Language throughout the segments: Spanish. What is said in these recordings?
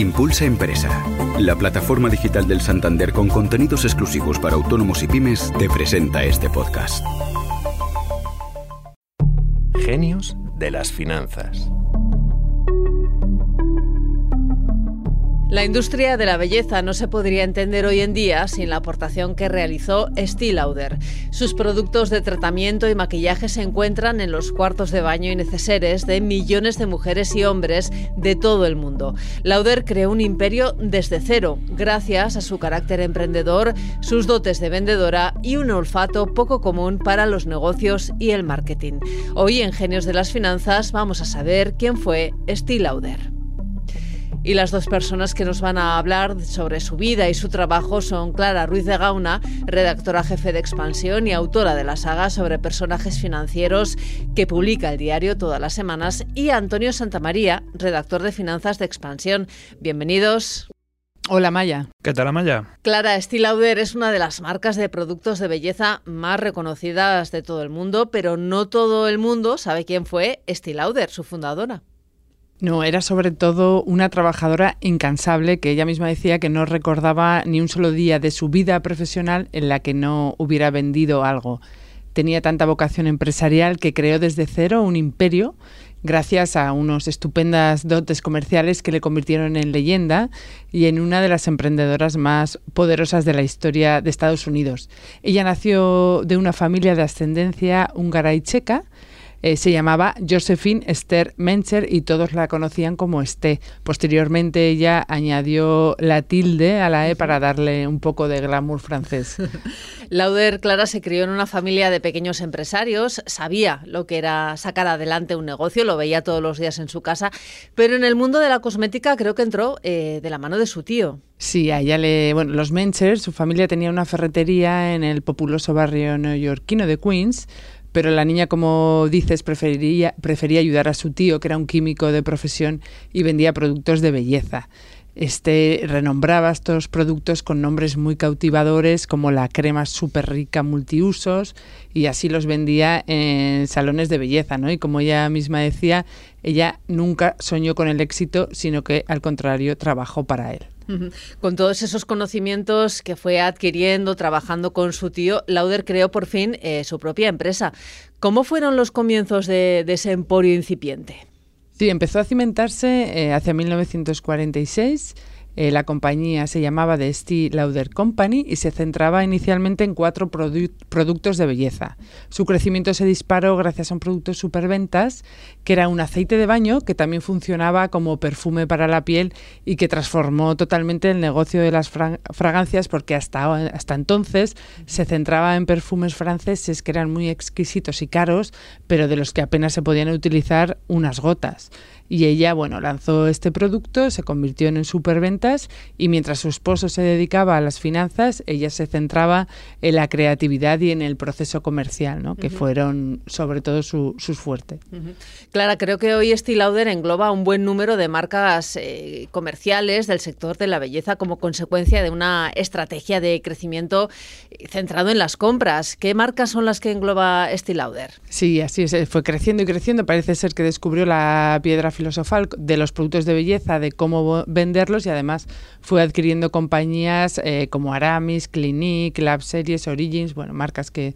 Impulsa Empresa, la plataforma digital del Santander con contenidos exclusivos para autónomos y pymes, te presenta este podcast. Genios de las finanzas. La industria de la belleza no se podría entender hoy en día sin la aportación que realizó Estee Lauder. Sus productos de tratamiento y maquillaje se encuentran en los cuartos de baño y neceseres de millones de mujeres y hombres de todo el mundo. Lauder creó un imperio desde cero, gracias a su carácter emprendedor, sus dotes de vendedora y un olfato poco común para los negocios y el marketing. Hoy en Genios de las Finanzas vamos a saber quién fue Estee Lauder. Y las dos personas que nos van a hablar sobre su vida y su trabajo son Clara Ruiz de Gauna, redactora jefe de Expansión y autora de la saga sobre personajes financieros que publica el diario todas las semanas, y Antonio Santamaría, redactor de Finanzas de Expansión. Bienvenidos. Hola Maya. ¿Qué tal Maya? Clara, Lauder es una de las marcas de productos de belleza más reconocidas de todo el mundo, pero no todo el mundo sabe quién fue Lauder, su fundadora. No, era sobre todo una trabajadora incansable que ella misma decía que no recordaba ni un solo día de su vida profesional en la que no hubiera vendido algo. Tenía tanta vocación empresarial que creó desde cero un imperio gracias a unos estupendas dotes comerciales que le convirtieron en leyenda y en una de las emprendedoras más poderosas de la historia de Estados Unidos. Ella nació de una familia de ascendencia húngara y checa eh, se llamaba Josephine Esther Mencher y todos la conocían como Esté. Posteriormente ella añadió la tilde a la E para darle un poco de glamour francés. Lauder Clara se crió en una familia de pequeños empresarios, sabía lo que era sacar adelante un negocio, lo veía todos los días en su casa, pero en el mundo de la cosmética creo que entró eh, de la mano de su tío. Sí, a ella le. Bueno, los Mencher, su familia tenía una ferretería en el populoso barrio neoyorquino de Queens, pero la niña, como dices, prefería, prefería ayudar a su tío, que era un químico de profesión y vendía productos de belleza. Este renombraba estos productos con nombres muy cautivadores como la crema súper rica multiusos y así los vendía en salones de belleza, ¿no? Y como ella misma decía, ella nunca soñó con el éxito, sino que al contrario trabajó para él. Con todos esos conocimientos que fue adquiriendo, trabajando con su tío, Lauder creó por fin eh, su propia empresa. ¿Cómo fueron los comienzos de, ese emporio incipiente? Sí, empezó a cimentarse eh, hacia 1946 eh, la compañía se llamaba The Estee Lauder Company y se centraba inicialmente en cuatro productos de belleza. Su crecimiento se disparó gracias a un producto superventas que era un aceite de baño que también funcionaba como perfume para la piel y que transformó totalmente el negocio de las fragancias porque hasta, hasta entonces se centraba en perfumes franceses que eran muy exquisitos y caros, pero de los que apenas se podían utilizar unas gotas. Y ella, bueno, lanzó este producto, se convirtió en superventas y mientras su esposo se dedicaba a las finanzas, ella se centraba en la creatividad y en el proceso comercial, ¿no? que fueron sobre todo su, sus fuertes. Clara, creo que hoy Estee Lauder engloba un buen número de marcas eh, comerciales del sector de la belleza como consecuencia de una estrategia de crecimiento eh, centrado en las compras. ¿Qué marcas son las que engloba Estee Lauder? Sí, así es, fue creciendo y creciendo. Parece ser que descubrió la piedra filosofal de los productos de belleza, de cómo venderlos y además fue adquiriendo compañías eh, como Aramis, Clinique, Lab Series, Origins, bueno, marcas que,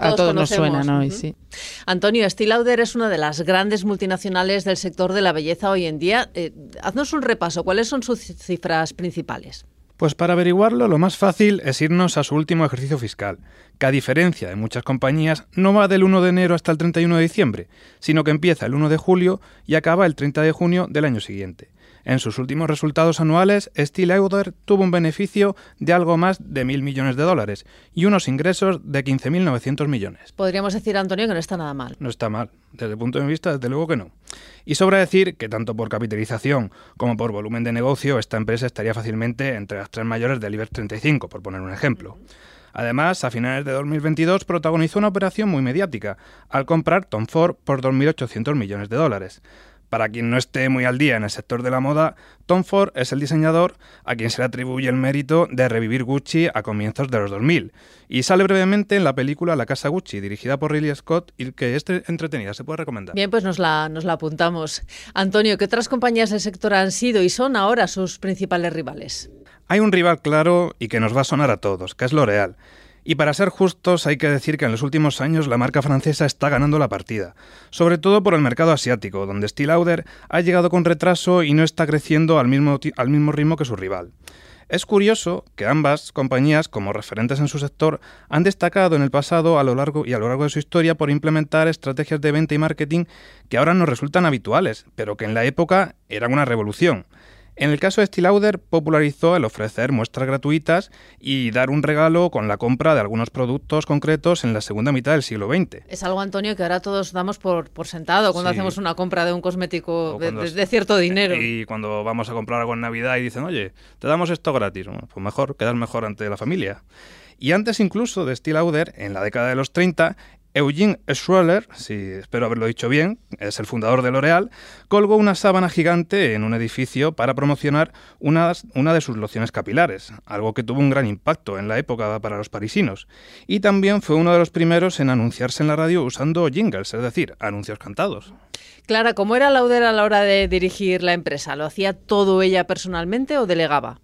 a todos nos suenan hoy, sí. Antonio, Estee Lauder es una de las grandes multinacionales del sector de la belleza hoy en día. Eh, haznos un repaso, ¿cuáles son sus cifras principales? Pues para averiguarlo, lo más fácil es irnos a su último ejercicio fiscal, que a diferencia de muchas compañías no va del 1 de enero hasta el 31 de diciembre, sino que empieza el 1 de julio y acaba el 30 de junio del año siguiente. En sus últimos resultados anuales, Steel Lauder tuvo un beneficio de algo más de mil millones de dólares y unos ingresos de 15.900 millones. Podríamos decir, Antonio, que no está nada mal. No está mal. Desde el punto de vista, desde luego que no. Y sobra decir que tanto por capitalización como por volumen de negocio, esta empresa estaría fácilmente entre las tres mayores del IBEX 35, por poner un ejemplo. Además, a finales de 2022 protagonizó una operación muy mediática, al comprar Tom Ford por 2.800 millones de dólares. Para quien no esté muy al día en el sector de la moda, Tom Ford es el diseñador a quien se le atribuye el mérito de revivir Gucci a comienzos de los 2000 y sale brevemente en la película La Casa Gucci, dirigida por Ridley Scott y que es entretenida, se puede recomendar. Bien, pues nos la, nos la apuntamos. Antonio, ¿qué otras compañías del sector han sido y son ahora sus principales rivales? Hay un rival claro y que nos va a sonar a todos, que es L'Oréal. Y para ser justos, hay que decir que en los últimos años la marca francesa está ganando la partida, sobre todo por el mercado asiático, donde Steel Lauder ha llegado con retraso y no está creciendo al mismo, al mismo ritmo que su rival. Es curioso que ambas compañías, como referentes en su sector, han destacado en el pasado a lo largo y a lo largo de su historia por implementar estrategias de venta y marketing que ahora nos resultan habituales, pero que en la época eran una revolución. En el caso de Stilauder, popularizó el ofrecer muestras gratuitas y dar un regalo con la compra de algunos productos concretos en la segunda mitad del siglo XX. Es algo, Antonio, que ahora todos damos por, sentado cuando hacemos una compra de un cosmético de, cierto dinero. Y cuando vamos a comprar algo en Navidad y dicen, oye, te damos esto gratis, pues mejor, quedar mejor ante la familia. Y antes incluso de Stilauder, en la década de los 30, Eugene Schroeder, si espero haberlo dicho bien, es el fundador de L'Oréal, colgó una sábana gigante en un edificio para promocionar una, una de sus lociones capilares, algo que tuvo un gran impacto en la época para los parisinos. Y también fue uno de los primeros en anunciarse en la radio usando jingles, es decir, anuncios cantados. Clara, ¿cómo era Lauder a la hora de dirigir la empresa? ¿Lo hacía todo ella personalmente o delegaba?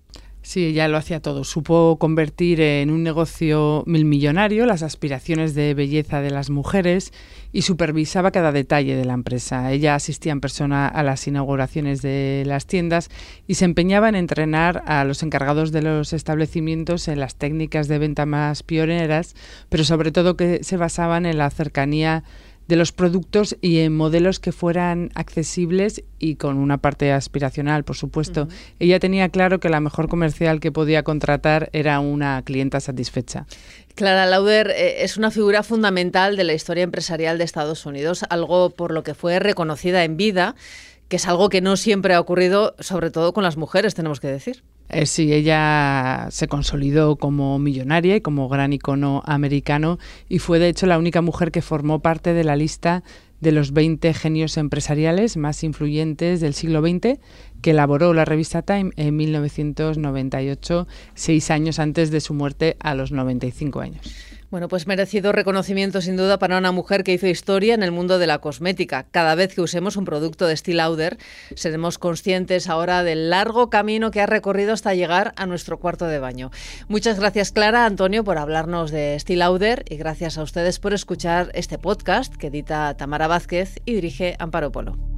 Sí, ella lo hacía todo. Supo convertir en un negocio milmillonario las aspiraciones de belleza de las mujeres y supervisaba cada detalle de la empresa. Ella asistía en persona a las inauguraciones de las tiendas y se empeñaba en entrenar a los encargados de los establecimientos en las técnicas de venta más pioneras, pero sobre todo que se basaban en la cercanía de los productos y en modelos que fueran accesibles y con una parte aspiracional, por supuesto. Ella tenía claro que la mejor comercial que podía contratar era una clienta satisfecha. Clara Lauder eh, es una figura fundamental de la historia empresarial de Estados Unidos, algo por lo que fue reconocida en vida, que es algo que no siempre ha ocurrido, sobre todo con las mujeres, tenemos que decir. Eh, sí, ella se consolidó como millonaria y como gran icono americano y fue de hecho la única mujer que formó parte de la lista de los 20 genios empresariales más influyentes del siglo XX que elaboró la revista Time en 1998, seis años antes de su muerte a los 95 años. Bueno, pues merecido reconocimiento sin duda para una mujer que hizo historia en el mundo de la cosmética. Cada vez que usemos un producto de Steel Lauder, seremos conscientes ahora del largo camino que ha recorrido hasta llegar a nuestro cuarto de baño. Muchas gracias Clara, Antonio, por hablarnos de Steel Lauder y gracias a ustedes por escuchar este podcast que edita Tamara Vázquez y dirige Amparo Polo.